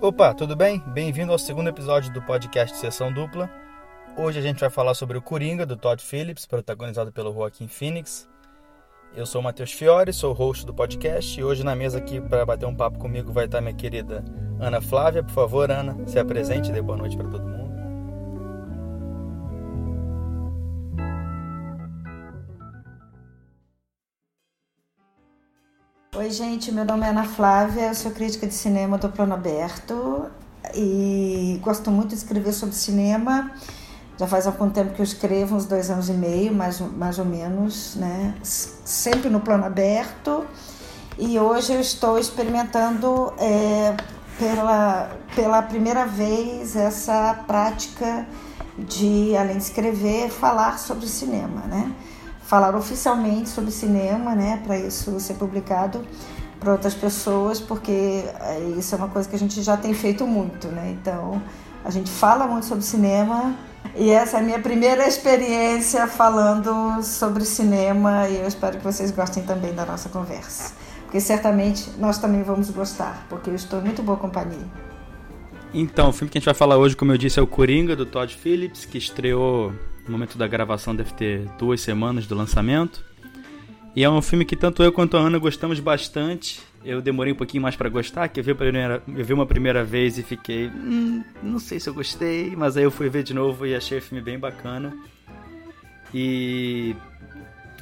Opa, tudo bem? Bem-vindo ao segundo episódio do podcast Sessão Dupla. Hoje a gente vai falar sobre o Coringa, do Todd Phillips, protagonizado pelo Joaquin Phoenix. Eu sou o Matheus Fiore, sou o host do podcast e hoje na mesa aqui para bater um papo comigo vai estar minha querida Ana Flávia. Por favor, Ana, se apresente e dê boa noite para todo mundo. Oi, gente, meu nome é Ana Flávia, eu sou crítica de cinema do Plano Aberto e gosto muito de escrever sobre cinema. Já faz algum tempo que eu escrevo, uns dois anos e meio, mais, mais ou menos, né? Sempre no Plano Aberto. E hoje eu estou experimentando é, pela, pela primeira vez essa prática de, além de escrever, falar sobre cinema, né? Falar oficialmente sobre cinema, né, para isso ser publicado para outras pessoas, porque eh, isso é uma coisa que a gente já tem feito muito, né? Então, a gente fala muito sobre cinema e essa é a minha primeira experiência falando sobre cinema e eu espero que vocês gostem também da nossa conversa. Porque certamente nós também vamos gostar, porque eu estou em muito boa companhia. Então, o filme que a gente vai falar hoje, como eu disse, é o Coringa, do Todd Phillips, que estreou no momento da gravação deve ter duas semanas do lançamento. E é um filme que tanto eu quanto a Ana gostamos bastante. Eu demorei um pouquinho mais para gostar, que eu vi, primeira, eu vi uma primeira vez e fiquei. Hum, não sei se eu gostei, mas aí eu fui ver de novo e achei o filme bem bacana. E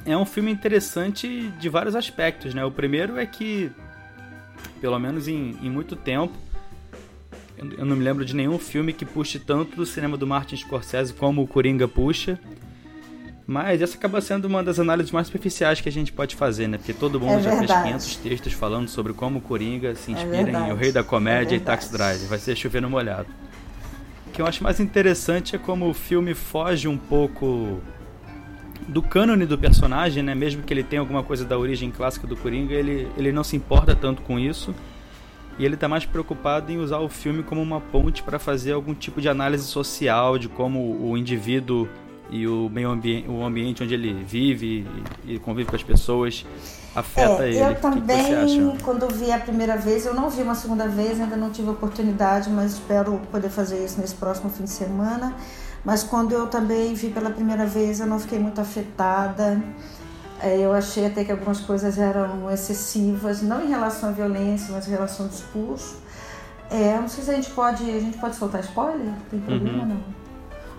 é um filme interessante de vários aspectos, né? O primeiro é que, pelo menos em, em muito tempo, eu não me lembro de nenhum filme que puxe tanto do cinema do Martin Scorsese como o Coringa puxa. Mas essa acaba sendo uma das análises mais superficiais que a gente pode fazer, né? Porque todo mundo é já fez 500 textos falando sobre como o Coringa se é inspira é em O Rei da Comédia é e Taxi Driver. Vai ser chovendo molhado. O que eu acho mais interessante é como o filme foge um pouco do cânone do personagem, né? Mesmo que ele tenha alguma coisa da origem clássica do Coringa, ele, ele não se importa tanto com isso e ele está mais preocupado em usar o filme como uma ponte para fazer algum tipo de análise social de como o indivíduo e o meio ambiente, o ambiente onde ele vive e, convive com as pessoas afeta é, ele. Eu também, que quando vi a primeira vez, eu não vi uma segunda vez, ainda não tive oportunidade, mas espero poder fazer isso nesse próximo fim de semana. Mas quando eu também vi pela primeira vez, eu não fiquei muito afetada. É, eu achei até que algumas coisas eram excessivas, não em relação à violência, mas em relação ao discurso. É, não sei se a gente pode. A gente pode soltar spoiler? Tem problema uhum. não?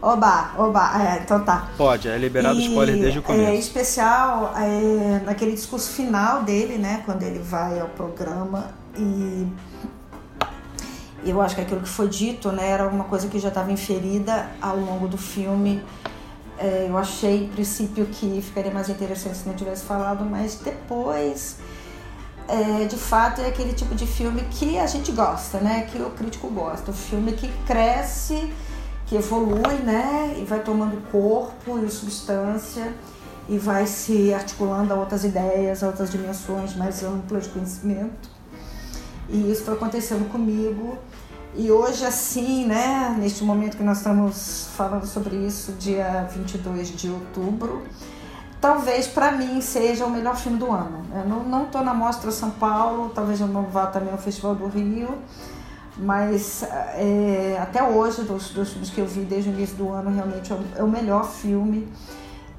Oba, oba, é, então tá. Pode, é liberado e, spoiler desde o começo. É especial é, naquele discurso final dele, né? Quando ele vai ao programa e eu acho que aquilo que foi dito, né, era uma coisa que já estava inferida ao longo do filme é, eu achei, em princípio, que ficaria mais interessante se não tivesse falado, mas depois, é, de fato, é aquele tipo de filme que a gente gosta, né? Que o crítico gosta. O filme que cresce, que evolui, né? E vai tomando corpo e substância e vai se articulando a outras ideias, a outras dimensões mais amplas de conhecimento. E isso foi acontecendo comigo e hoje, assim, né, neste momento que nós estamos falando sobre isso, dia 22 de outubro, talvez para mim seja o melhor filme do ano. Eu não estou na Mostra São Paulo, talvez eu não vá também no Festival do Rio, mas é, até hoje, dos, dos filmes que eu vi desde o início do ano, realmente é o, é o melhor filme.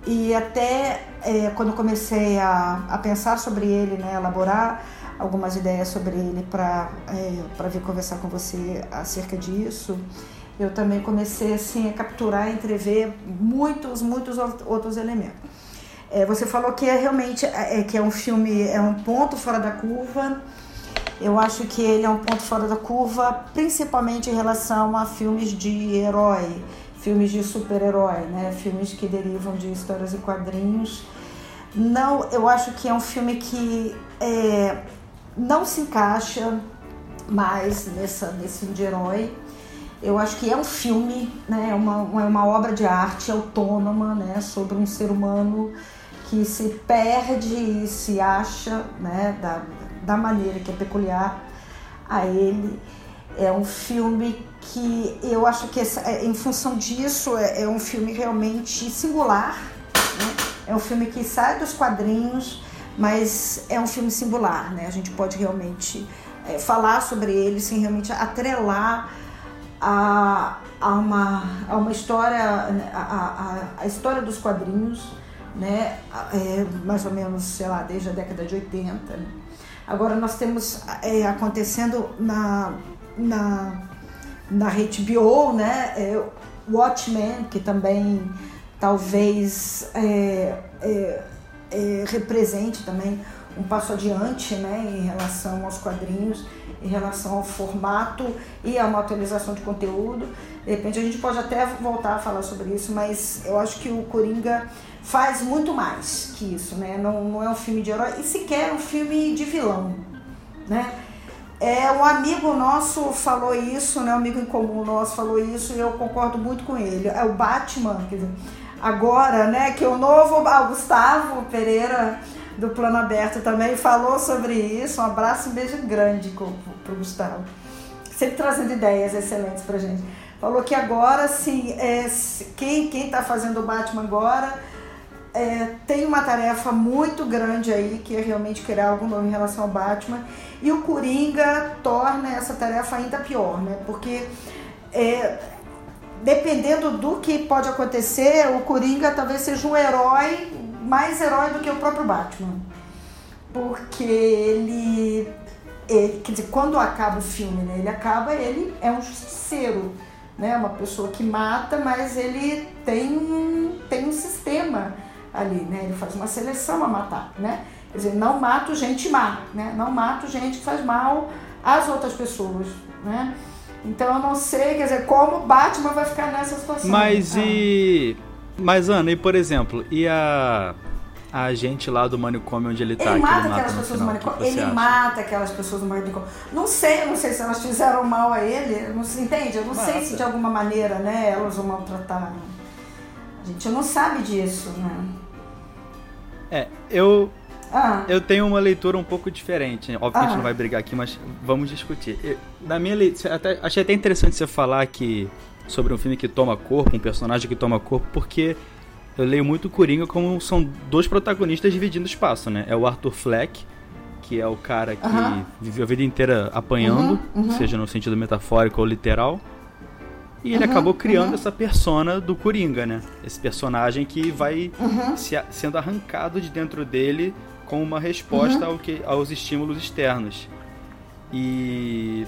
E até é, quando comecei a, a pensar sobre ele, né, elaborar algumas ideias sobre ele para é, vir conversar com você acerca disso. Eu também comecei assim a capturar, entrever muitos, muitos outros elementos. É, você falou que é realmente é, que é um filme, é um ponto fora da curva. Eu acho que ele é um ponto fora da curva, principalmente em relação a filmes de herói, filmes de super-herói, né? Filmes que derivam de histórias e quadrinhos. Não, eu acho que é um filme que é, não se encaixa mais nessa, nesse filme de herói. Eu acho que é um filme, né, é uma, é uma obra de arte autônoma né, sobre um ser humano que se perde e se acha né, da, da maneira que é peculiar a ele. É um filme que eu acho que, é, em função disso, é, é um filme realmente singular. Né? É um filme que sai dos quadrinhos, mas é um filme singular, né? A gente pode realmente é, falar sobre ele sem realmente atrelar a, a, uma, a uma história, a, a, a história dos quadrinhos, né? É, mais ou menos, sei lá, desde a década de 80. Né? Agora nós temos é, acontecendo na, na, na HBO, né? É, Watchmen, que também talvez é, é, é, represente também um passo adiante né, em relação aos quadrinhos, em relação ao formato e a uma atualização de conteúdo. De repente a gente pode até voltar a falar sobre isso, mas eu acho que o Coringa faz muito mais que isso, né? Não, não é um filme de herói e sequer um filme de vilão, né? É, um amigo nosso falou isso, né? Um amigo em comum nosso falou isso e eu concordo muito com ele. É o Batman, quer dizer, agora, né? Que o novo Gustavo Pereira do Plano Aberto também falou sobre isso. Um abraço um beijo grande pro Gustavo. Sempre trazendo ideias excelentes pra gente. Falou que agora, sim, é, quem, quem tá fazendo o Batman agora é, tem uma tarefa muito grande aí, que é realmente criar algo novo em relação ao Batman. E o Coringa torna essa tarefa ainda pior, né? Porque é, dependendo do que pode acontecer, o Coringa talvez seja um herói, mais herói do que o próprio Batman. Porque ele, ele quer dizer, quando acaba o filme, né? Ele acaba, ele é um justiceiro, né? Uma pessoa que mata, mas ele tem um, tem um sistema ali, né? Ele faz uma seleção a matar, né? Quer dizer, não mato gente má, né? Não mato gente que faz mal às outras pessoas, né? Então eu não sei, quer dizer, como Batman vai ficar nessa situação. Mas ah. e. Mas Ana, e por exemplo, e a. A gente lá do manicômio onde ele tá. Ele mata, ele mata aquelas pessoas do manicômio. Ele acha? mata aquelas pessoas do manicômio. Não sei, não sei se elas fizeram mal a ele. Não se entende? Eu não mata. sei se de alguma maneira, né, elas o maltrataram. A gente não sabe disso, né? É, eu ah. Eu tenho uma leitura um pouco diferente. Óbvio que a gente ah. não vai brigar aqui, mas vamos discutir. Eu, na minha leitura, até, achei até interessante você falar que sobre um filme que toma corpo, um personagem que toma corpo, porque eu leio muito Coringa como são dois protagonistas dividindo espaço, né? É o Arthur Fleck, que é o cara que uh -huh. viveu a vida inteira apanhando, uh -huh, uh -huh. seja no sentido metafórico ou literal. E ele uhum, acabou criando uhum. essa persona do Coringa, né? Esse personagem que vai uhum. se, sendo arrancado de dentro dele como uma resposta ao que, aos estímulos externos. E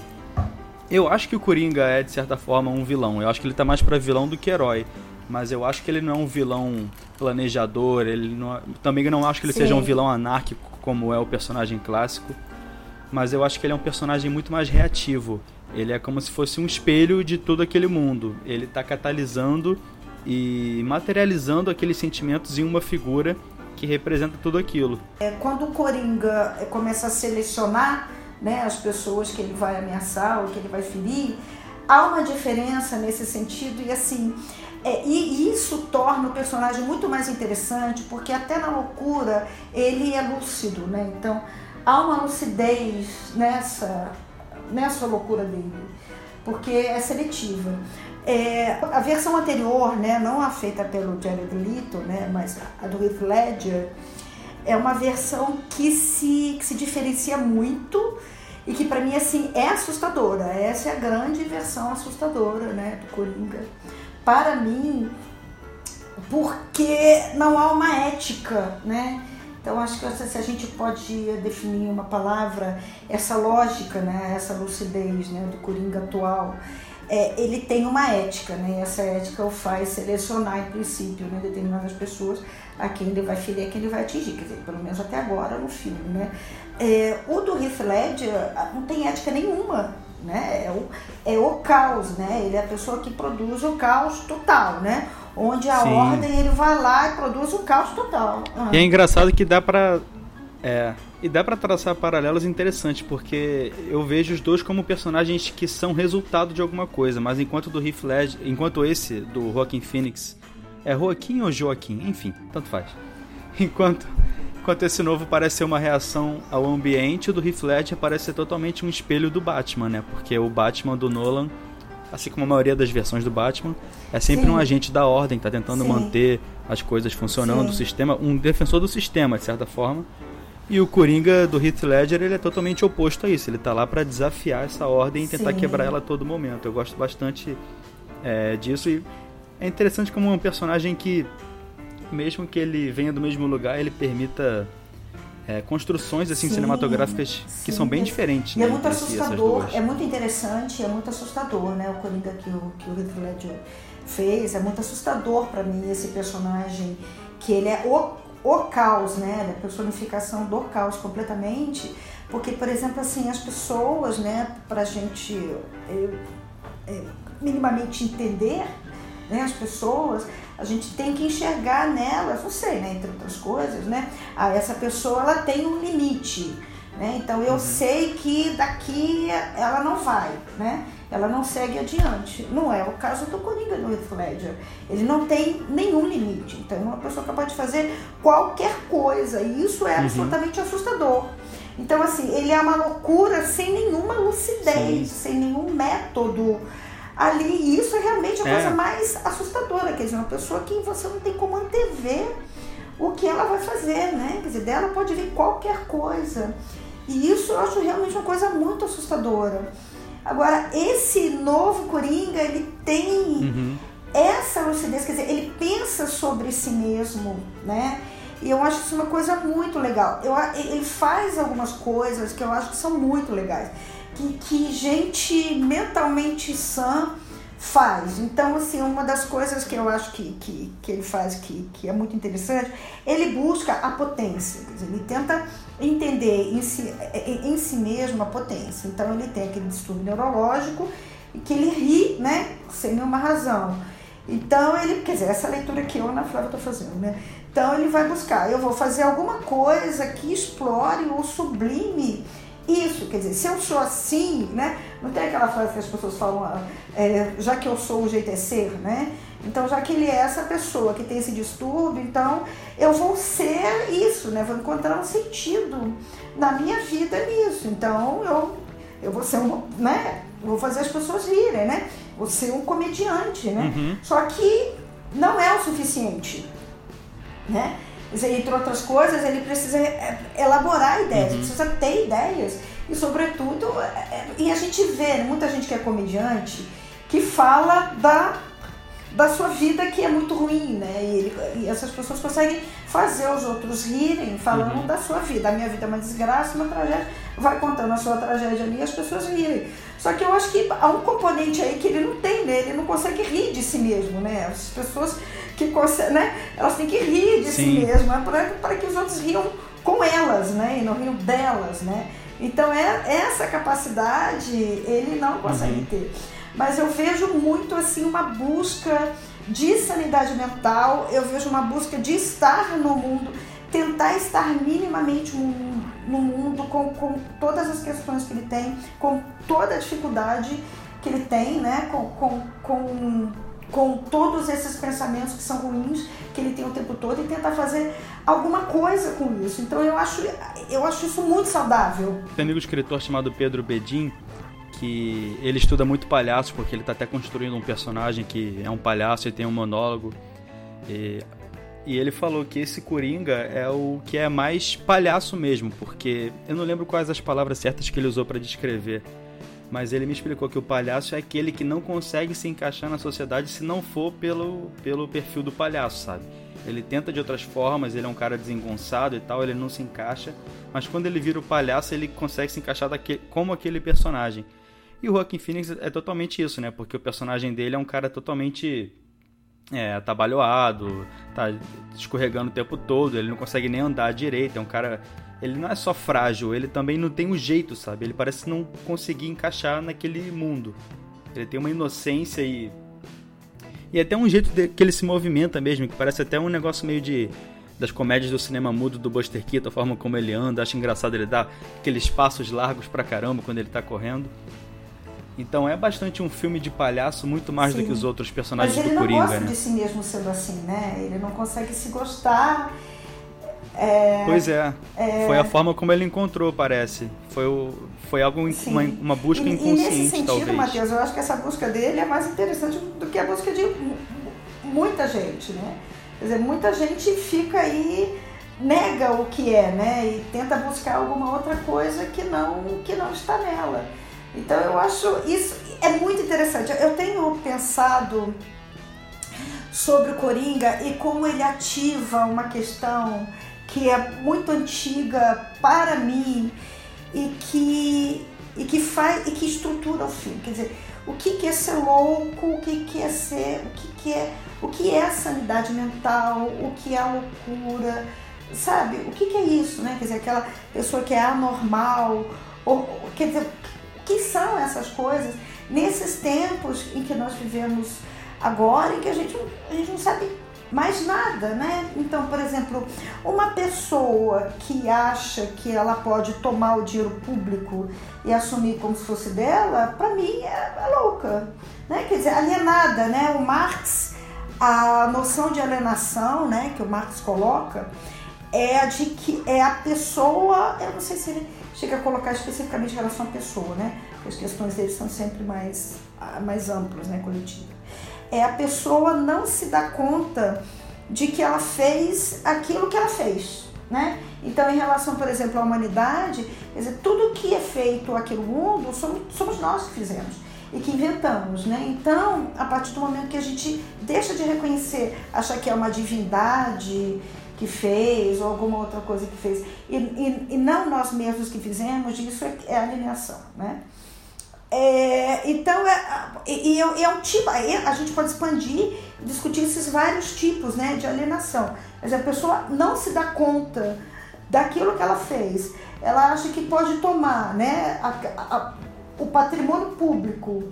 eu acho que o Coringa é, de certa forma, um vilão. Eu acho que ele tá mais para vilão do que herói. Mas eu acho que ele não é um vilão planejador. Ele não, também não acho que ele Sim. seja um vilão anárquico, como é o personagem clássico. Mas eu acho que ele é um personagem muito mais reativo. Ele é como se fosse um espelho de todo aquele mundo. Ele está catalisando e materializando aqueles sentimentos em uma figura que representa tudo aquilo. É, quando o Coringa é, começa a selecionar né, as pessoas que ele vai ameaçar ou que ele vai ferir, há uma diferença nesse sentido e assim. É, e isso torna o personagem muito mais interessante, porque até na loucura ele é lúcido, né? Então há uma lucidez nessa nessa loucura dele, porque é seletiva. É, a versão anterior, né, não a feita pelo Jared Leto, né, mas a do Heath Ledger, é uma versão que se, que se diferencia muito e que para mim assim é assustadora. Essa é a grande versão assustadora, né, do Coringa. Para mim, porque não há uma ética, né? Então acho que se a gente pode definir uma palavra, essa lógica, né, essa lucidez, né, do Coringa atual, é, ele tem uma ética, né? E essa ética o faz selecionar, em princípio, né, determinadas pessoas a quem ele vai ferir, a quem ele vai atingir, quer dizer, pelo menos até agora no filme, né? É, o do Heath Ledger não tem ética nenhuma, né? É o, é o caos, né? Ele é a pessoa que produz o caos total, né? Onde a Sim. ordem ele vai lá e produz o caos total. Ah. E é engraçado que dá pra. É, e dá para traçar paralelos interessantes, porque eu vejo os dois como personagens que são resultado de alguma coisa, mas enquanto do Heath Ledger, enquanto esse do Joaquin Phoenix é Joaquim ou Joaquim, enfim, tanto faz. Enquanto enquanto esse novo parece ser uma reação ao ambiente, o do Heath Ledger parece ser totalmente um espelho do Batman, né? Porque o Batman do Nolan, assim como a maioria das versões do Batman, é sempre Sim. um agente da ordem, tá tentando Sim. manter as coisas funcionando, Sim. o sistema, um defensor do sistema, de certa forma E o Coringa do Heath Ledger, ele é totalmente oposto a isso. Ele tá lá para desafiar essa ordem e tentar Sim. quebrar ela a todo momento. Eu gosto bastante é, disso e é interessante como um personagem que, mesmo que ele venha do mesmo lugar, ele permita é, construções assim sim, cinematográficas sim. que são bem diferentes. E é né, é muito assustador, é muito interessante, é muito assustador, né? O Coringa que o, que o Heath Ledger fez, é muito assustador para mim esse personagem que ele é o, o caos, né? A personificação do caos completamente, porque por exemplo assim as pessoas, né? Para gente eu, eu, minimamente entender, né? As pessoas a gente tem que enxergar nelas, não sei, né, entre outras coisas, né? Ah, essa pessoa ela tem um limite, né? Então eu uhum. sei que daqui ela não vai, né? Ela não segue adiante. Não é o caso do Coringa do Heath Ledger. Ele não tem nenhum limite. Então uma pessoa capaz de fazer qualquer coisa e isso é uhum. absolutamente assustador. Então assim, ele é uma loucura sem nenhuma lucidez, Sim. sem nenhum método ali. isso é realmente a é. coisa mais assustadora, quer dizer, uma pessoa que você não tem como antever o que ela vai fazer, né? Quer dizer, dela pode vir qualquer coisa. E isso eu acho realmente uma coisa muito assustadora. Agora, esse novo Coringa, ele tem uhum. essa lucidez, quer dizer, ele pensa sobre si mesmo, né? E eu acho isso uma coisa muito legal. Eu, ele faz algumas coisas que eu acho que são muito legais que, que gente mentalmente sã faz. Então, assim, uma das coisas que eu acho que, que, que ele faz que, que é muito interessante, ele busca a potência, dizer, ele tenta entender em si, em si mesmo a potência. Então, ele tem aquele distúrbio neurológico que ele ri, né, sem nenhuma razão. Então, ele, quer dizer, essa leitura que eu, Ana Flávia, estou fazendo, né? Então, ele vai buscar, eu vou fazer alguma coisa que explore ou sublime quer dizer, se eu sou assim, né? Não tem aquela frase que as pessoas falam, ah, é, já que eu sou, o jeito é ser, né? Então, já que ele é essa pessoa que tem esse distúrbio, então eu vou ser isso, né? Vou encontrar um sentido na minha vida nisso. Então, eu, eu vou ser um, né? Vou fazer as pessoas rirem, né? Vou ser um comediante, né? Uhum. Só que não é o suficiente, né? entre outras coisas, ele precisa elaborar ideias, uhum. precisa ter ideias. E, sobretudo, é, é, e a gente vê muita gente que é comediante que fala da, da sua vida que é muito ruim, né? E, ele, e essas pessoas conseguem fazer os outros rirem falando uhum. da sua vida. A minha vida é uma desgraça, uma tragédia. Vai contando a sua tragédia ali e as pessoas rirem. Só que eu acho que há um componente aí que ele não tem, né? Ele não consegue rir de si mesmo, né? As pessoas que conseguem, né? Elas têm que rir de Sim. si mesmas para que os outros riam com elas, né? E não riam delas, né? Então é essa capacidade ele não consegue uhum. ter. Mas eu vejo muito assim uma busca de sanidade mental, eu vejo uma busca de estar no mundo, tentar estar minimamente no mundo com, com todas as questões que ele tem, com toda a dificuldade que ele tem, né? com, com, com com todos esses pensamentos que são ruins que ele tem o tempo todo e tentar fazer alguma coisa com isso. Então eu acho, eu acho isso muito saudável. Tem um amigo escritor chamado Pedro Bedin que ele estuda muito palhaço porque ele está até construindo um personagem que é um palhaço e tem um monólogo. E, e ele falou que esse Coringa é o que é mais palhaço mesmo, porque eu não lembro quais as palavras certas que ele usou para descrever mas ele me explicou que o palhaço é aquele que não consegue se encaixar na sociedade se não for pelo, pelo perfil do palhaço, sabe? Ele tenta de outras formas, ele é um cara desengonçado e tal, ele não se encaixa, mas quando ele vira o palhaço, ele consegue se encaixar daquele, como aquele personagem. E o Joaquin Phoenix é totalmente isso, né? Porque o personagem dele é um cara totalmente é, atabalhoado, tá escorregando o tempo todo, ele não consegue nem andar direito, é um cara ele não é só frágil, ele também não tem um jeito, sabe? Ele parece não conseguir encaixar naquele mundo. Ele tem uma inocência e. E até um jeito de, que ele se movimenta mesmo, que parece até um negócio meio de. das comédias do cinema mudo do Buster Keaton, a forma como ele anda. Acho engraçado ele dar aqueles passos largos pra caramba quando ele tá correndo. Então é bastante um filme de palhaço, muito mais Sim. do que os outros personagens do Coringa? Mas ele não gosta né? de si mesmo sendo assim, né? Ele não consegue se gostar é, pois é. é. Foi a forma como ele encontrou, parece. Foi, o, foi algo, uma, uma busca e, inconsciente, e nesse sentido, talvez. Matheus, eu acho que essa busca dele é mais interessante do que a busca de muita gente, né? Quer dizer, muita gente fica aí nega o que é, né? E tenta buscar alguma outra coisa que não, que não está nela. Então eu acho isso é muito interessante. Eu tenho pensado sobre o Coringa e como ele ativa uma questão que é muito antiga para mim e que e que faz e que estrutura o filme. Quer dizer, o que, é ser louco, o que, é ser, o que, é o que é a sanidade mental, o que é a loucura, sabe? O que, que é isso, né? Quer dizer, aquela pessoa que é anormal, ou, quer dizer, o que são essas coisas nesses tempos em que nós vivemos agora, em que a gente, a gente não sabe mais nada, né? Então, por exemplo, uma pessoa que acha que ela pode tomar o dinheiro público e assumir como se fosse dela, para mim é, é, louca, né? Quer dizer, alienada, né? O Marx, a noção de alienação, né, que o Marx coloca, é a de que é a pessoa, eu não sei se ele chega a colocar especificamente em relação à pessoa, né? Porque as questões dele são sempre mais, mais amplas, né, coletivas é a pessoa não se dar conta de que ela fez aquilo que ela fez, né? Então, em relação, por exemplo, à humanidade, dizer, tudo que é feito aqui no mundo somos, somos nós que fizemos e que inventamos, né? Então, a partir do momento que a gente deixa de reconhecer, achar que é uma divindade que fez ou alguma outra coisa que fez e, e, e não nós mesmos que fizemos, isso é, é alienação, né? É, então, é, e, é, um tipo, a gente pode expandir discutir esses vários tipos né, de alienação. Mas a pessoa não se dá conta daquilo que ela fez. Ela acha que pode tomar né, a, a, o patrimônio público,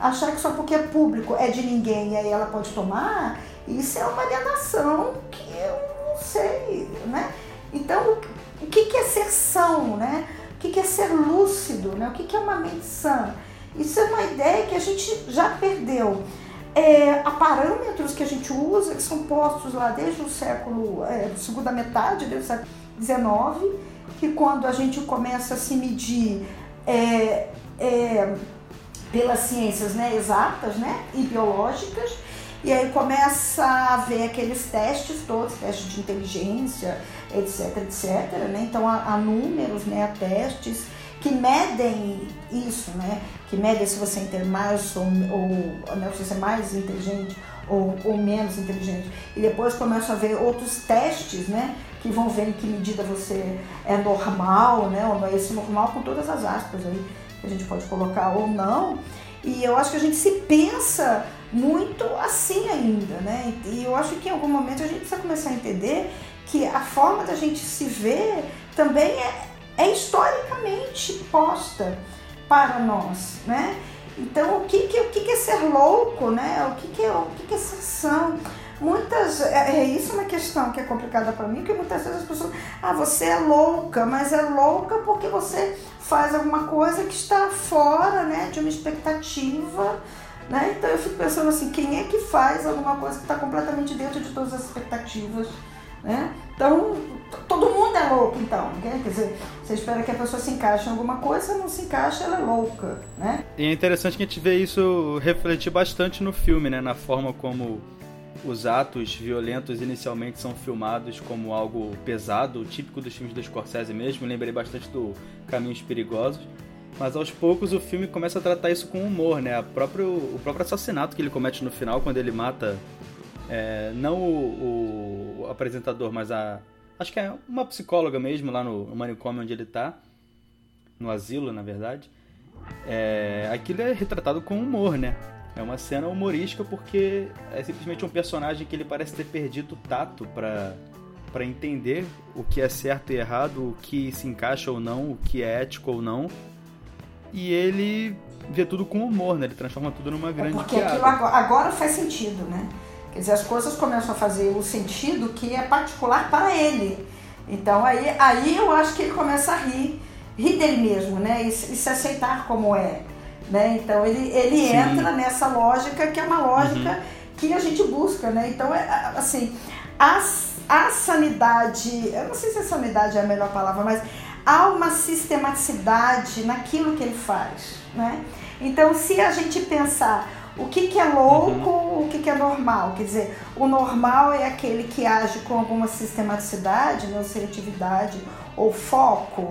achar que só porque é público é de ninguém e aí ela pode tomar, isso é uma alienação que eu não sei. Né? Então, o que, que é ser são, né? O que é ser lúcido, né? o que é uma mente sã? Isso é uma ideia que a gente já perdeu. É, há parâmetros que a gente usa, que são postos lá desde o século, é, segunda metade do século XIX, que quando a gente começa a se medir é, é, pelas ciências né, exatas né, e biológicas, e aí começa a ver aqueles testes todos, testes de inteligência, etc, etc. Né? Então há, há números, né, há testes que medem isso, né? Que medem se você é mais ou, ou né, se você é mais inteligente ou, ou menos inteligente. E depois começam a ver outros testes, né? Que vão ver em que medida você é normal, né? Ou não é esse normal com todas as aspas aí que a gente pode colocar ou não. E eu acho que a gente se pensa muito assim ainda, né? E eu acho que em algum momento a gente precisa começar a entender que a forma da gente se ver também é, é historicamente posta para nós, né? Então, o que, que, o que, é ser louco, né? O que, que, é, o que, que é ser são? Muitas, é, é isso uma questão que é complicada para mim, que muitas vezes as pessoas, ah, você é louca, mas é louca porque você faz alguma coisa que está fora, né, de uma expectativa, né? Então eu fico pensando assim, quem é que faz alguma coisa que está completamente dentro de todas as expectativas, né? Então, todo mundo é louco, então. Né? Quer dizer, você espera que a pessoa se encaixe em alguma coisa, não se encaixa, ela é louca, né? E é interessante que a gente vê isso refletir bastante no filme, né? Na forma como os atos violentos inicialmente são filmados como algo pesado, típico dos filmes do Scorsese mesmo. lembrei bastante do Caminhos Perigosos. Mas aos poucos o filme começa a tratar isso com humor, né? A próprio, o próprio assassinato que ele comete no final, quando ele mata é, não o, apresentador, mas a. Acho que é uma psicóloga mesmo lá no, no manicômio onde ele tá. No asilo, na verdade. É, aquilo é retratado com humor, né? É uma cena humorística porque é simplesmente um personagem que ele parece ter perdido o tato para para entender o que é certo e errado, o que se encaixa ou não, o que é ético ou não. E ele vê tudo com humor, né? Ele transforma tudo numa grande é porque piada. aquilo agora, agora faz sentido, né? Quer dizer, as coisas começam a fazer o sentido que é particular para ele. Então aí, aí eu acho que ele começa a rir, rir dele mesmo, né? E, e se aceitar como é. Né? Então ele, ele entra nessa lógica que é uma lógica uhum. que a gente busca, né? Então, é, assim, a, a sanidade, eu não sei se a sanidade é a melhor palavra, mas há uma sistematicidade naquilo que ele faz, né? Então, se a gente pensar o que, que é louco, uhum. o que, que é normal. Quer dizer, o normal é aquele que age com alguma sistematicidade, né, ou seletividade, ou foco,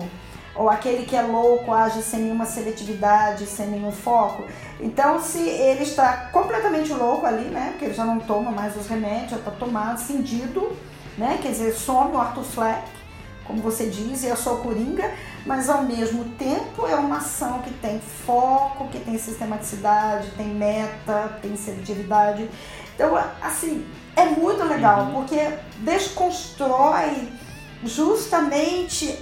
ou aquele que é louco age sem nenhuma seletividade, sem nenhum foco. Então, se ele está completamente louco ali, né, porque ele já não toma mais os remédios, já está tomado, cindido, né, quer dizer, some o Arthur Fleck, como você diz, e eu sou coringa, mas ao mesmo tempo é uma ação que tem foco, que tem sistematicidade, tem meta, tem seletividade. Então, assim, é muito legal, uhum. porque desconstrói justamente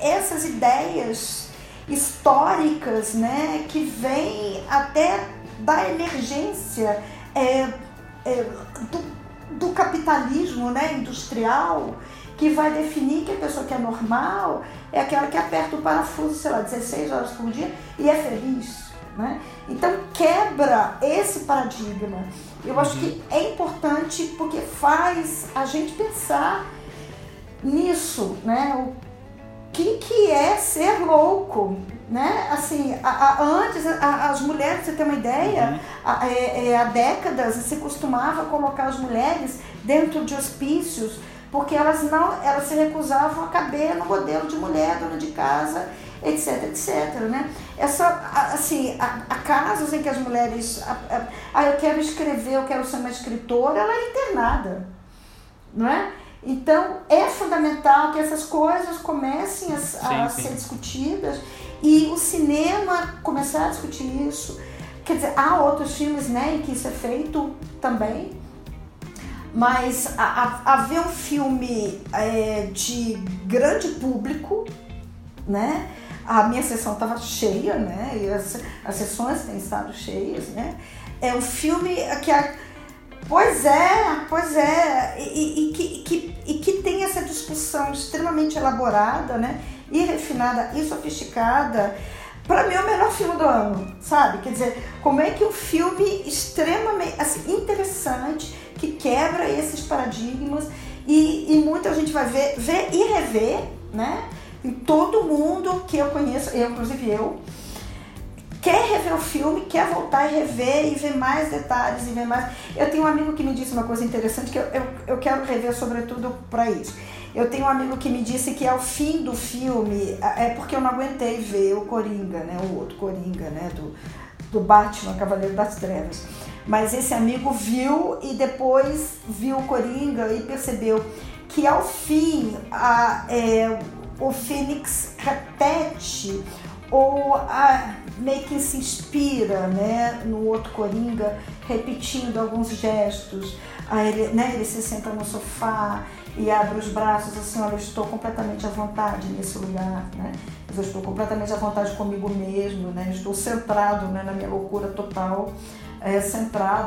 essas ideias históricas, né, que vêm até da emergência é, é, do, do capitalismo né, industrial, que vai definir que a pessoa que é normal é aquela que aperta o parafuso, sei lá, 16 horas por dia e é feliz. Né? Então quebra esse paradigma. Eu acho que uhum. é importante porque faz a gente pensar nisso, né? O que, que é ser louco, né? Assim, a, a, antes a, as mulheres, você ter uma ideia, uhum. há é, é, décadas se costumava colocar as mulheres dentro de hospícios porque elas não, elas se recusavam a caber no modelo de mulher, dona de casa, etc, etc, né? Essa, assim, há, casos em que as mulheres, ah, eu quero escrever, eu quero ser uma escritora, ela é internada, não é? Então, é fundamental que essas coisas comecem a, a sim, sim. ser discutidas e o cinema começar a discutir isso. Quer dizer, há outros filmes né, em que isso é feito também, mas haver um filme é, de grande público, né? A minha sessão estava cheia, né? E as, as sessões têm estado cheias, né? É um filme que a, Pois é, pois é, e, e, que, que, e que tem essa discussão extremamente elaborada, né? E refinada e sofisticada. Para mim é o melhor filme do ano, sabe? Quer dizer, como é que um filme extremamente assim, interessante, que quebra esses paradigmas e, e muita gente vai ver, ver e rever, né? E todo mundo que eu conheço, eu, inclusive eu, quer rever o filme, quer voltar e rever e ver mais detalhes e ver mais. Eu tenho um amigo que me disse uma coisa interessante que eu, eu, eu quero rever sobretudo para isso. Eu tenho um amigo que me disse que ao fim do filme, é porque eu não aguentei ver o Coringa, né? O outro Coringa, né? Do, do Batman, Cavaleiro das Trevas. Mas esse amigo viu e depois viu o Coringa e percebeu que ao fim a, é, o Fênix repete ou a, meio que se inspira né, no outro Coringa, repetindo alguns gestos. Aí ele, né, ele se senta no sofá e abre os braços assim, olha, eu estou completamente à vontade nesse lugar, né? Eu estou completamente à vontade comigo mesmo, né? Estou centrado né, na minha loucura total, é,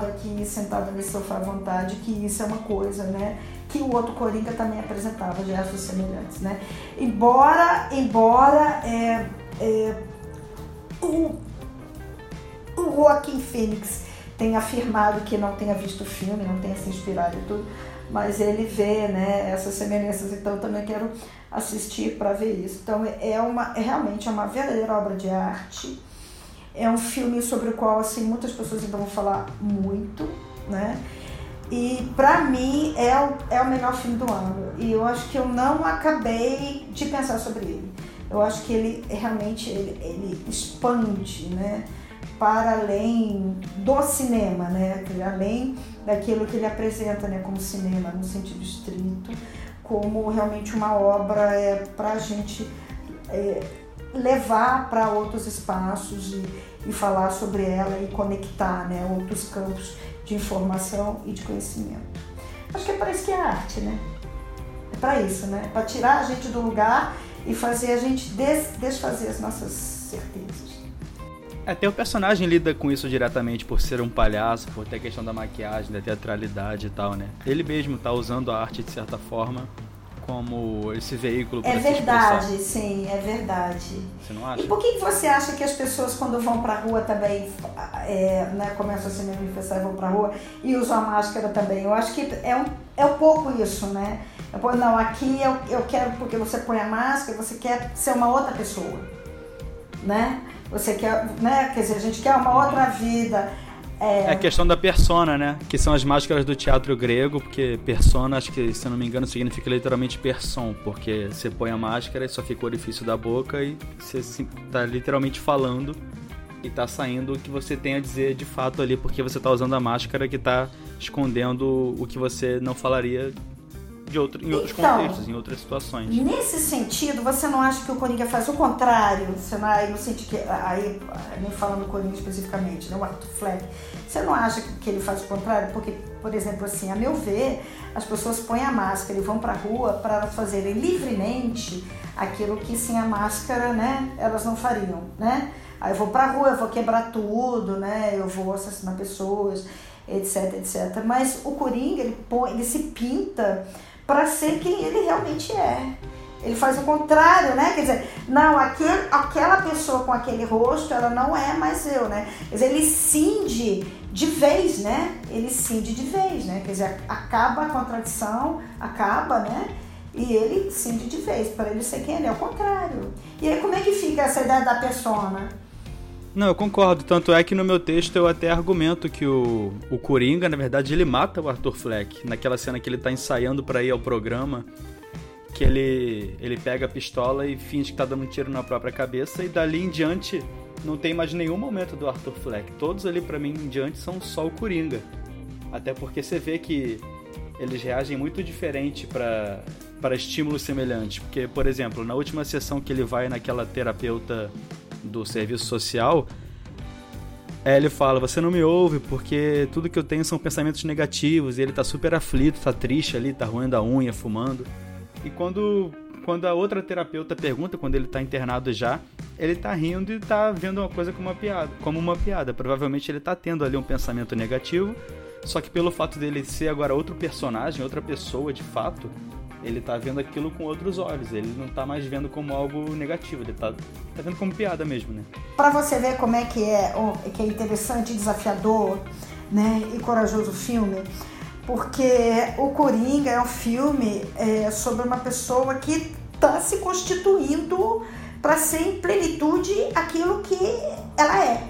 aqui, sentado nesse sofá à vontade, que isso é uma coisa, né? Que o outro Coringa também apresentava gestos semelhantes, né? Embora, embora é, é, o, o Joaquim Phoenix tenha afirmado que não tenha visto o filme, não tenha se inspirado e tudo, mas ele vê né, essas semelhanças, então também quero assistir para ver isso. Então é, uma, é realmente uma verdadeira obra de arte. É um filme sobre o qual assim muitas pessoas ainda vão falar muito, né? E para mim é o, é o melhor filme do ano. E eu acho que eu não acabei de pensar sobre ele. Eu acho que ele realmente ele, ele expande, né? Para além do cinema, né? Além daquilo que ele apresenta, né? Como cinema no sentido estrito, como realmente uma obra é para a gente é, levar para outros espaços e, e falar sobre ela e conectar, né? Outros campos de informação e de conhecimento. Acho que é para isso que é arte, né? É para isso, né? Para tirar a gente do lugar e fazer a gente des desfazer as nossas certezas. Até o personagem lida com isso diretamente por ser um palhaço, por ter a questão da maquiagem, da teatralidade e tal, né? Ele mesmo tá usando a arte de certa forma como esse veículo para É verdade, sim, é verdade. Você não acha? E por que você acha que as pessoas quando vão pra rua também é, né, começam a se manifestar e vão pra rua e usam a máscara também? Eu acho que é um, é um pouco isso, né? Eu, não, aqui eu, eu quero porque você põe a máscara, você quer ser uma outra pessoa, né? Você quer, né? Quer dizer, a gente quer uma outra vida. É... a questão da persona, né? Que são as máscaras do teatro grego, porque persona, acho que, se eu não me engano, significa literalmente person, porque você põe a máscara e só fica o orifício da boca e você está literalmente falando e tá saindo o que você tem a dizer de fato ali, porque você tá usando a máscara que tá escondendo o que você não falaria de outro, em outros então, contextos, em outras situações. Nesse sentido, você não acha que o Coringa faz o contrário? Você não, aí no sentido que, aí, nem falando do Coringa especificamente, né, o Arthur Fleck, você não acha que ele faz o contrário? Porque, por exemplo, assim, a meu ver, as pessoas põem a máscara e vão para a rua para fazerem livremente aquilo que sem a máscara, né, elas não fariam, né? Aí eu vou pra rua, eu vou quebrar tudo, né? Eu vou assassinar pessoas, etc, etc. Mas o Coringa, ele, põe, ele se pinta para ser quem ele realmente é. Ele faz o contrário, né? Quer dizer, não, aquele, aquela pessoa com aquele rosto, ela não é mais eu, né? Quer dizer, ele cinde de vez, né? Ele cinde de vez, né? Quer dizer, acaba a contradição, acaba, né? E ele cinde de vez, para ele ser quem ele é, o contrário. E aí como é que fica essa ideia da persona? Não, eu concordo. Tanto é que no meu texto eu até argumento que o, o Coringa, na verdade, ele mata o Arthur Fleck. Naquela cena que ele tá ensaiando para ir ao programa, que ele, ele pega a pistola e finge que tá dando um tiro na própria cabeça, e dali em diante não tem mais nenhum momento do Arthur Fleck. Todos ali para mim em diante são só o Coringa. Até porque você vê que eles reagem muito diferente para para estímulos semelhantes. Porque, por exemplo, na última sessão que ele vai naquela terapeuta do serviço social, é, ele fala: Você não me ouve porque tudo que eu tenho são pensamentos negativos. E ele tá super aflito, tá triste ali, tá roendo a unha, fumando. E quando, quando a outra terapeuta pergunta, quando ele tá internado já, ele tá rindo e tá vendo uma coisa como uma piada. Como uma piada. Provavelmente ele tá tendo ali um pensamento negativo. Só que pelo fato dele ser agora outro personagem, outra pessoa de fato, ele tá vendo aquilo com outros olhos. Ele não tá mais vendo como algo negativo, ele tá, tá vendo como piada mesmo, né? Para você ver como é que é, que é interessante, desafiador, né, e corajoso o filme, porque o Coringa é um filme é, sobre uma pessoa que está se constituindo para ser em plenitude aquilo que ela é.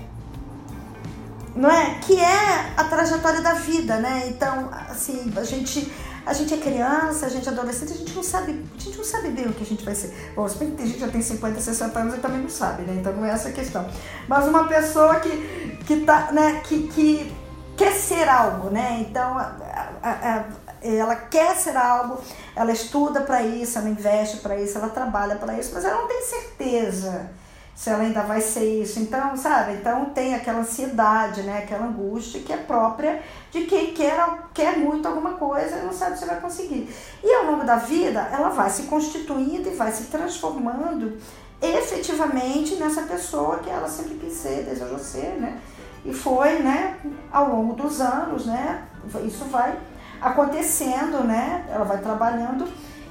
Não é? Que é a trajetória da vida, né? Então, assim, a gente a gente é criança, a gente é adolescente, a gente não sabe, a gente não sabe bem o que a gente vai ser. Bom, se bem que tem gente já tem 50, 60 anos e também não sabe, né? Então não é essa a questão. Mas uma pessoa que, que, tá, né, que, que quer ser algo, né? Então a, a, a, ela quer ser algo, ela estuda para isso, ela investe para isso, ela trabalha para isso, mas ela não tem certeza se ela ainda vai ser isso. Então, sabe? Então tem aquela ansiedade, né? Aquela angústia que é própria de quem quer, quer muito alguma coisa e não sabe se vai conseguir. E ao longo da vida, ela vai se constituindo e vai se transformando efetivamente nessa pessoa que ela sempre quis ser, desejou ser, né? E foi, né, ao longo dos anos, né? Isso vai acontecendo, né? Ela vai trabalhando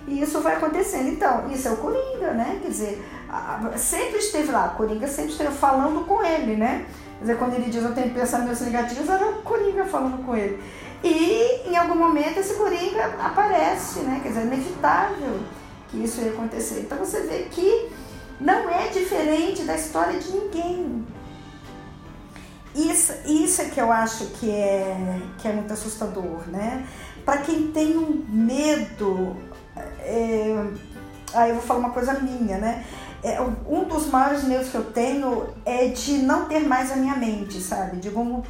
e isso vai acontecendo. Então, isso é o Coringa, né? Quer dizer, sempre esteve lá, Coringa sempre esteve falando com ele, né? Quer dizer, quando ele diz eu tenho pensamentos negativos, era o Coringa falando com ele. E em algum momento esse Coringa aparece, né? Quer dizer, é inevitável que isso ia acontecer. Então você vê que não é diferente da história de ninguém. Isso, isso é que eu acho que é, que é muito assustador, né? Para quem tem um medo, é, aí eu vou falar uma coisa minha, né? É, um dos maiores medos que eu tenho é de não ter mais a minha mente, sabe? De algum,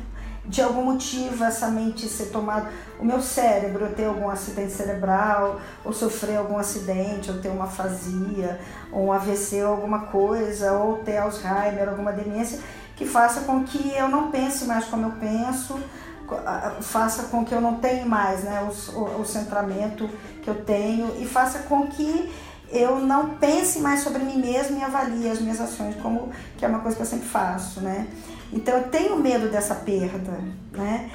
de algum motivo essa mente ser tomada, o meu cérebro, ter algum acidente cerebral, ou sofrer algum acidente, ou ter uma afasia, ou um AVC, ou alguma coisa, ou ter Alzheimer, alguma demência, que faça com que eu não pense mais como eu penso, faça com que eu não tenha mais né, o, o, o centramento que eu tenho e faça com que eu não pense mais sobre mim mesma e avalie as minhas ações, como que é uma coisa que eu sempre faço, né? Então eu tenho medo dessa perda, né?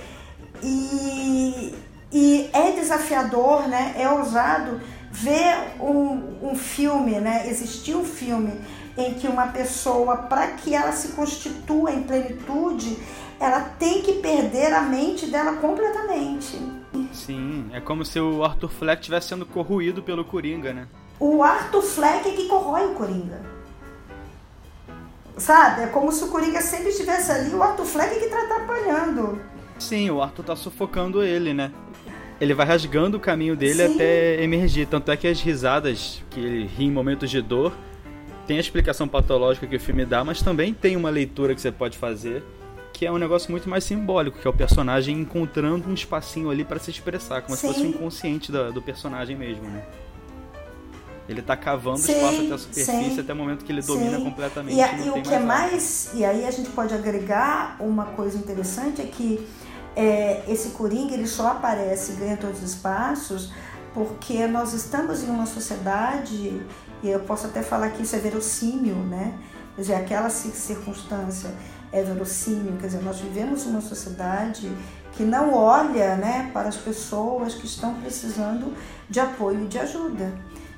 E, e é desafiador, né? É ousado ver um, um filme, né? Existir um filme em que uma pessoa, para que ela se constitua em plenitude, ela tem que perder a mente dela completamente. Sim, é como se o Arthur Fleck estivesse sendo corroído pelo Coringa, né? O Arthur Fleck é que corrói o Coringa. Sabe? É como se o Coringa sempre estivesse ali, o Arthur Fleck que tá atrapalhando. Sim, o Arthur tá sufocando ele, né? Ele vai rasgando o caminho dele Sim. até emergir. Tanto é que as risadas que ele ri em momentos de dor tem a explicação patológica que o filme dá, mas também tem uma leitura que você pode fazer que é um negócio muito mais simbólico, que é o personagem encontrando um espacinho ali para se expressar, como Sim. se fosse o inconsciente do, do personagem mesmo, né? Ele tá cavando sim, espaço até a superfície sim, até o momento que ele domina sim. completamente. E, a, e o que é mais. E aí a gente pode agregar uma coisa interessante é que é, esse Coringa ele só aparece e ganha todos os espaços porque nós estamos em uma sociedade, e eu posso até falar que isso é verossímil, né? Quer dizer, aquela circunstância é verossímil, quer dizer, nós vivemos uma sociedade que não olha né, para as pessoas que estão precisando de apoio e de ajuda.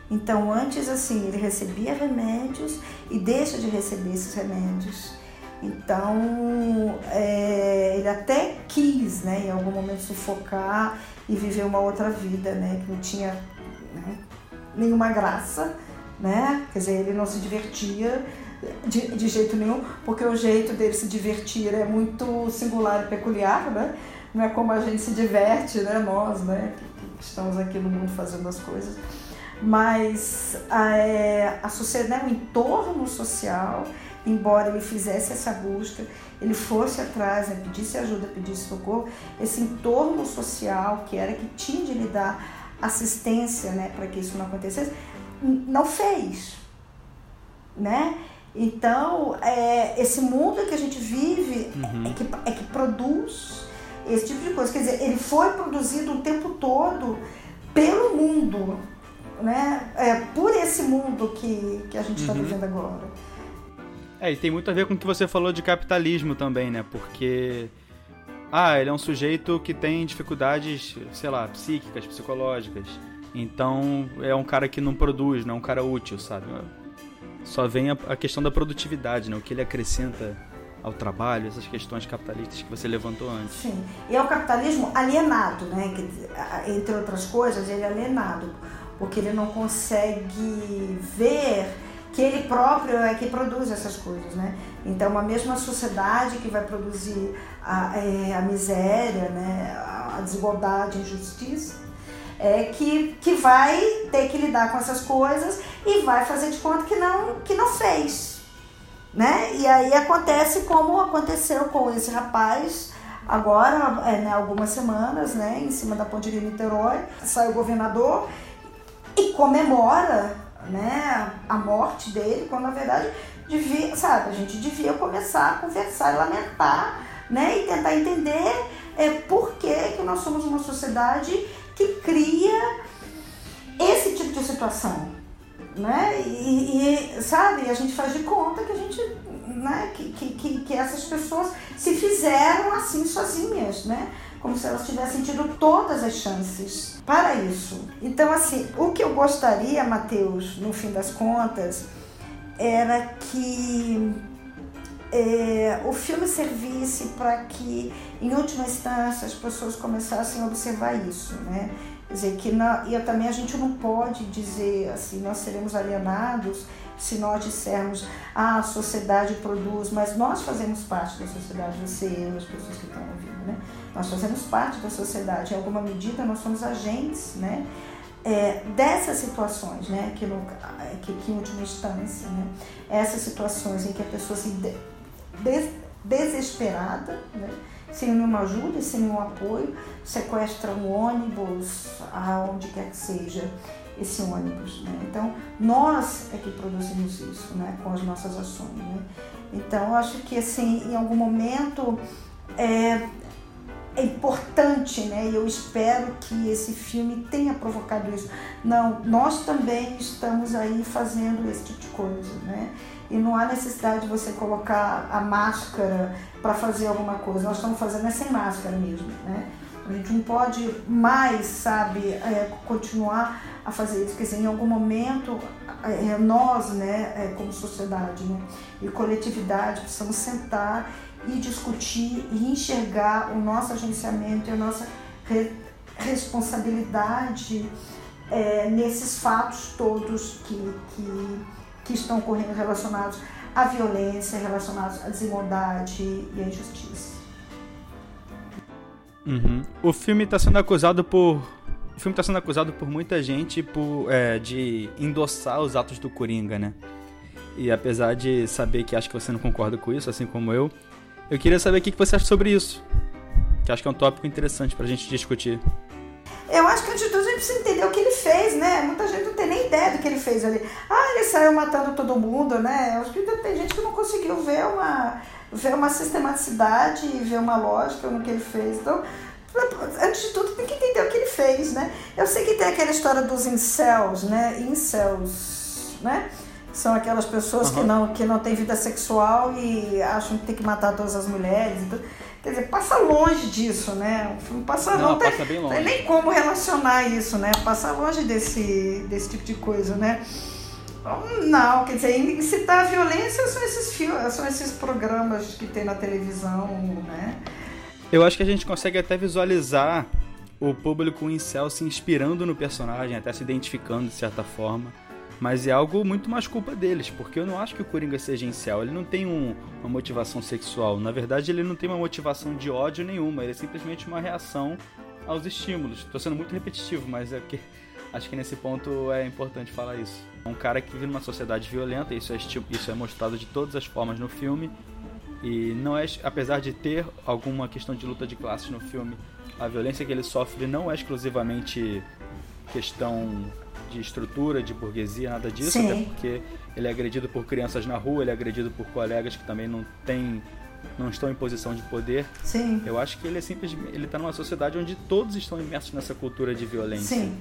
Então, antes, assim, ele recebia remédios e deixa de receber esses remédios. Então, é, ele até quis, né, em algum momento, sufocar e viver uma outra vida, né, que não tinha né, nenhuma graça, né? Quer dizer, ele não se divertia de, de jeito nenhum, porque o jeito dele se divertir é muito singular e peculiar, né? Não é como a gente se diverte, né? Nós, né? Que, que estamos aqui no mundo fazendo as coisas. Mas é, a sociedade, né? o entorno social, embora ele fizesse essa busca, ele fosse atrás, né? pedisse ajuda, pedisse socorro, esse entorno social que era que tinha de lhe dar assistência, né, para que isso não acontecesse, não fez, né? Então, é, esse mundo que a gente vive uhum. é, que, é que produz esse tipo de coisa. Quer dizer, ele foi produzido o tempo todo pelo mundo, né? É, por esse mundo que, que a gente está uhum. vivendo agora. É, e tem muito a ver com o que você falou de capitalismo também, né? Porque. Ah, ele é um sujeito que tem dificuldades, sei lá, psíquicas, psicológicas. Então é um cara que não produz, não é um cara útil, sabe? só vem a, a, questão da produtividade, né? O que ele acrescenta ao trabalho, essas questões capitalistas que você levantou antes. Sim, e é o capitalismo alienado, né? Entre outras coisas, ele é alienado, porque ele não consegue ver que ele próprio é que produz essas coisas, né? Então, uma mesma sociedade que vai produzir a, é, a miséria, né? a desigualdade, a injustiça, é, que, que vai ter que lidar com essas coisas e vai fazer de conta que não, que não fez. Né? E aí acontece como aconteceu com esse rapaz agora, é, né, algumas semanas, né, em cima da ponte de Niterói, sai o governador e comemora né, a morte dele, quando na verdade devia, sabe, a gente devia começar a conversar e lamentar, né, e tentar entender é, por que, que nós somos uma sociedade que cria esse tipo de situação. Né? E, e, sabe, a gente faz de conta que a gente, né, que, que, que essas pessoas se fizeram assim sozinhas, né? Como se elas tivessem tido todas as chances para isso. Então, assim, o que eu gostaria, Mateus, no fim das contas, era que é, o filme servisse para que, em última instância, as pessoas começassem a observar isso, né? Quer dizer, que e também a gente não pode dizer assim, nós seremos alienados se nós dissermos, ah, a sociedade produz, mas nós fazemos parte da sociedade, você eu, as pessoas que estão ouvindo, né? Nós fazemos parte da sociedade, em alguma medida nós somos agentes, né? É, dessas situações, né, que, no, que, que em última instância, né, essas situações em que a pessoa se des desesperada, né? sem nenhuma ajuda, sem nenhum apoio, sequestra um ônibus, aonde quer que seja esse ônibus. Né? Então, nós é que produzimos isso né? com as nossas ações. Né? Então, acho que assim, em algum momento é, é importante, né? E eu espero que esse filme tenha provocado isso. Não, nós também estamos aí fazendo esse tipo de coisa, né? e não há necessidade de você colocar a máscara para fazer alguma coisa. Nós estamos fazendo é sem máscara mesmo, né? A gente não pode mais, sabe, é, continuar a fazer isso, quer dizer, em algum momento é, nós, né, é, como sociedade né, e coletividade, precisamos sentar e discutir e enxergar o nosso agenciamento e a nossa re responsabilidade é, nesses fatos todos que, que que estão ocorrendo relacionados à violência relacionada à desigualdade e à injustiça. Uhum. O filme está sendo acusado por o filme está sendo acusado por muita gente por, é, de endossar os atos do Coringa, né? E apesar de saber que acho que você não concorda com isso, assim como eu, eu queria saber o que você acha sobre isso. Que acho que é um tópico interessante pra gente discutir. Eu acho que antes de tudo a gente precisa entender o que ele fez, né? Muita gente não tem nem ideia do que ele fez ali. Ah, ele saiu matando todo mundo, né? Eu acho que tem gente que não conseguiu ver uma, ver uma sistematicidade e ver uma lógica no que ele fez. Então, antes de tudo, tem que entender o que ele fez, né? Eu sei que tem aquela história dos incels, né? Incels, né? São aquelas pessoas uhum. que, não, que não têm vida sexual e acham que tem que matar todas as mulheres e tudo. Quer dizer, passa longe disso, né? O filme passa, não, não passa tem, bem longe. tem nem como relacionar isso, né? Passa longe desse, desse tipo de coisa, né? Não, quer dizer, incitar a violência são esses filmes, são esses programas que tem na televisão, né? Eu acho que a gente consegue até visualizar o público em céu se inspirando no personagem, até se identificando de certa forma. Mas é algo muito mais culpa deles, porque eu não acho que o Coringa seja incel. Ele não tem um, uma motivação sexual. Na verdade, ele não tem uma motivação de ódio nenhuma. Ele é simplesmente uma reação aos estímulos. Estou sendo muito repetitivo, mas é que acho que nesse ponto é importante falar isso. É um cara que vive numa sociedade violenta, isso é, isso é mostrado de todas as formas no filme. E não é, apesar de ter alguma questão de luta de classes no filme, a violência que ele sofre não é exclusivamente questão de estrutura, de burguesia, nada disso, Sim. até porque ele é agredido por crianças na rua, ele é agredido por colegas que também não têm não estão em posição de poder. Sim. Eu acho que ele é simplesmente ele está numa sociedade onde todos estão imersos nessa cultura de violência. Sim.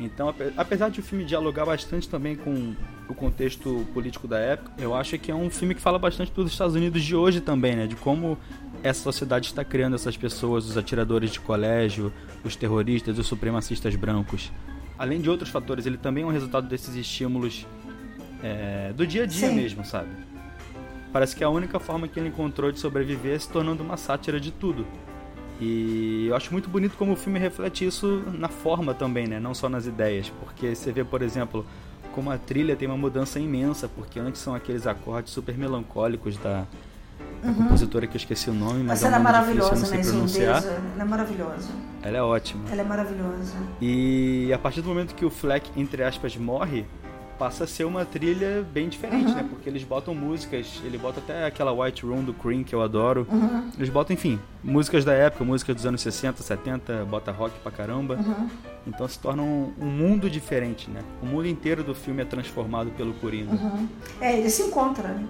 Então, apesar de o filme dialogar bastante também com o contexto político da época, eu acho que é um filme que fala bastante dos Estados Unidos de hoje também, né? De como essa sociedade está criando essas pessoas, os atiradores de colégio, os terroristas, os supremacistas brancos além de outros fatores, ele também é um resultado desses estímulos é, do dia a dia Sim. mesmo, sabe? Parece que a única forma que ele encontrou de sobreviver é se tornando uma sátira de tudo. E eu acho muito bonito como o filme reflete isso na forma também, né? Não só nas ideias. Porque você vê, por exemplo, como a trilha tem uma mudança imensa, porque antes são aqueles acordes super melancólicos da, a uhum. compositora que eu esqueci o nome, mas, mas é ela é maravilhosa, difícil, né? Pronunciar. Ela é maravilhosa. Ela é ótima. Ela é maravilhosa. E a partir do momento que o Fleck, entre aspas, morre, passa a ser uma trilha bem diferente, uhum. né? Porque eles botam músicas, ele bota até aquela White Room do Cream, que eu adoro. Uhum. Eles botam, enfim, músicas da época, músicas dos anos 60, 70, bota rock pra caramba. Uhum. Então se torna um, um, mundo diferente, né? O mundo inteiro do filme é transformado pelo Coringa. Uhum. É, ele se encontra, né?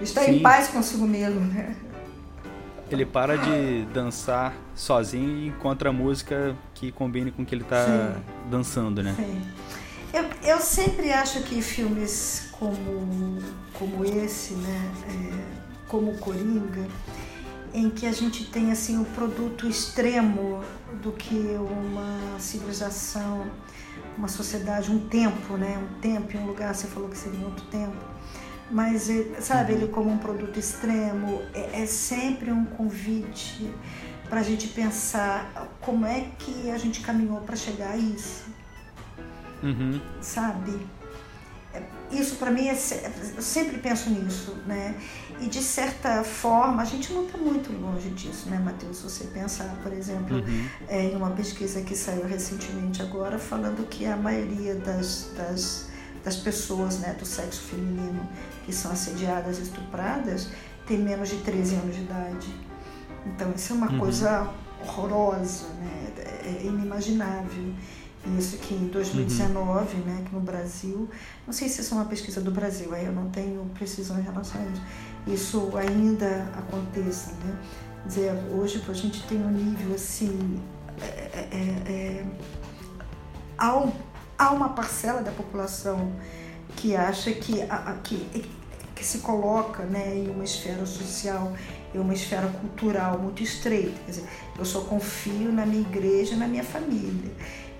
Está Sim. em paz consigo mesmo, né? Ele para de dançar sozinho e encontra música que combine com o que ele está dançando, né? Sim. Eu, eu sempre acho que filmes como, como esse, né, é, como Coringa, em que a gente tem assim o produto extremo do que uma civilização, uma sociedade, um tempo, né, um tempo e um lugar. Você falou que seria outro tempo mas sabe ele como um produto extremo é, é sempre um convite para a gente pensar como é que a gente caminhou para chegar a isso uhum. sabe é, isso para mim é, eu sempre penso nisso né e de certa forma a gente não está muito longe disso né Matheus se você pensar por exemplo uhum. é, em uma pesquisa que saiu recentemente agora falando que a maioria das, das das pessoas né, do sexo feminino que são assediadas, estupradas, tem menos de 13 anos de idade. Então isso é uma uhum. coisa horrorosa, né? é inimaginável. Isso que em 2019, uhum. né, que no Brasil, não sei se isso é uma pesquisa do Brasil, aí eu não tenho precisão em relação a isso, isso ainda aconteça, né? Dizer, hoje a gente tem um nível assim, é, é, é, é há, um, há uma parcela da população que acha que, a, que que se coloca né, em uma esfera social, em uma esfera cultural muito estreita. Quer dizer, eu só confio na minha igreja, na minha família.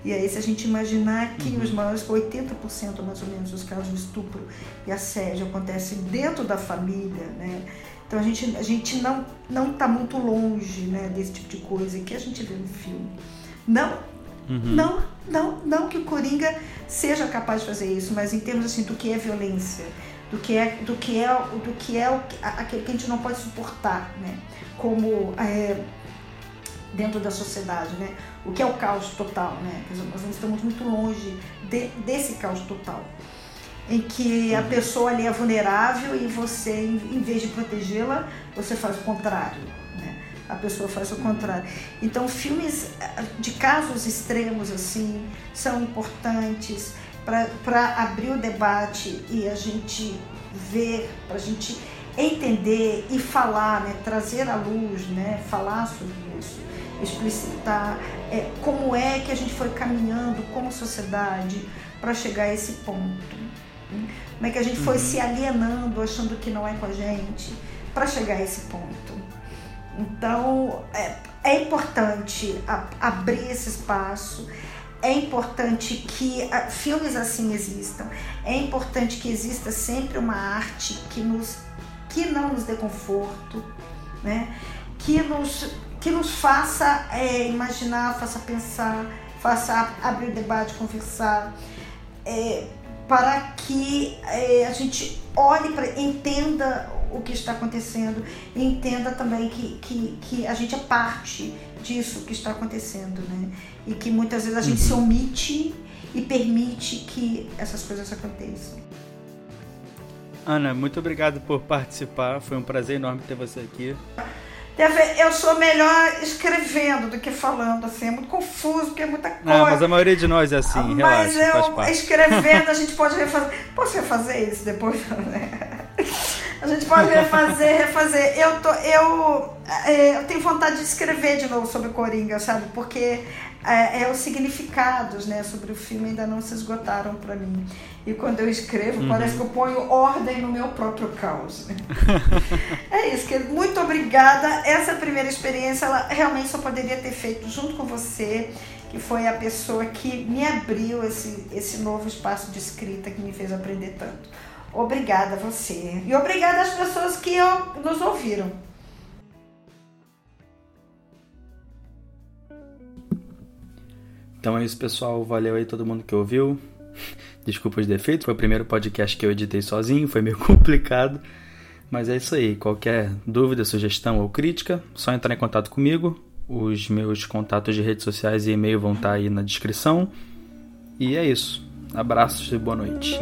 E aí, se a gente imaginar que uhum. os maiores, 80% mais ou menos dos casos de estupro e assédio acontecem dentro da família, né? Então a gente, a gente não não está muito longe, né, desse tipo de coisa que a gente vê no filme. Não, uhum. não, não, não que o Coringa seja capaz de fazer isso, mas em termos assim do que é violência, do que é do que é do que é o, aquele que a gente não pode suportar, né? Como é, dentro da sociedade, né? O que é o caos total, né? Nós estamos muito longe de, desse caos total, em que a uhum. pessoa ali é vulnerável e você, em vez de protegê-la, você faz o contrário, né? A pessoa faz o contrário. Então, filmes eh, de casos extremos assim são importantes para abrir o debate e a gente ver, para a gente entender e falar, né, trazer à luz, né, falar sobre isso, explicitar é, como é que a gente foi caminhando como sociedade para chegar a esse ponto. Né? Como é que a gente foi uhum. se alienando, achando que não é com a gente, para chegar a esse ponto. Então, é, é importante a, abrir esse espaço é importante que uh, filmes assim existam. É importante que exista sempre uma arte que nos que não nos dê conforto, né? Que nos que nos faça é, imaginar, faça pensar, faça abrir o debate, conversar, é, para que é, a gente olhe para entenda o que está acontecendo e entenda também que, que, que a gente é parte disso que está acontecendo, né? E que muitas vezes a gente uhum. se omite e permite que essas coisas aconteçam. Ana, muito obrigado por participar. Foi um prazer enorme ter você aqui. Eu sou melhor escrevendo do que falando, assim, é muito confuso, porque é muita coisa. Não, mas a maioria de nós é assim, mas relaxa, eu, faz parte. escrevendo a gente pode refazer. Posso refazer isso depois? A gente pode refazer, refazer. Eu, tô, eu, é, eu tenho vontade de escrever de novo sobre Coringa, sabe? Porque é, é, os significados né, sobre o filme ainda não se esgotaram para mim. E quando eu escrevo, uhum. parece que eu ponho ordem no meu próprio caos. é isso, que muito obrigada. Essa primeira experiência, ela realmente só poderia ter feito junto com você, que foi a pessoa que me abriu esse, esse novo espaço de escrita que me fez aprender tanto. Obrigada a você. E obrigada às pessoas que nos ouviram. Então é isso, pessoal. Valeu aí todo mundo que ouviu. Desculpa os defeitos, foi o primeiro podcast que eu editei sozinho, foi meio complicado. Mas é isso aí. Qualquer dúvida, sugestão ou crítica, só entrar em contato comigo. Os meus contatos de redes sociais e e-mail vão estar aí na descrição. E é isso. Abraços e boa noite.